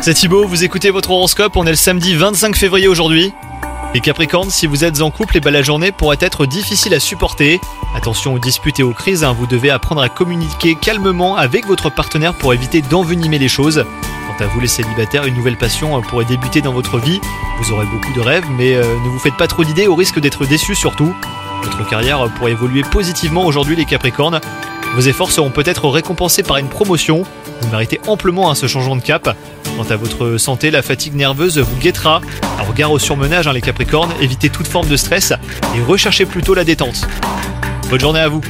C'est Thibaut, vous écoutez votre horoscope, on est le samedi 25 février aujourd'hui. Les Capricornes, si vous êtes en couple, eh ben, la journée pourrait être difficile à supporter. Attention aux disputes et aux crises, hein, vous devez apprendre à communiquer calmement avec votre partenaire pour éviter d'envenimer les choses. Quant à vous les célibataires, une nouvelle passion euh, pourrait débuter dans votre vie. Vous aurez beaucoup de rêves, mais euh, ne vous faites pas trop d'idées au risque d'être déçus surtout. Votre carrière euh, pourrait évoluer positivement aujourd'hui les Capricornes. Vos efforts seront peut-être récompensés par une promotion. Vous méritez amplement hein, ce changement de cap. Quant à votre santé, la fatigue nerveuse vous guettera. Un regard au surmenage, hein, les Capricornes, évitez toute forme de stress et recherchez plutôt la détente. Bonne journée à vous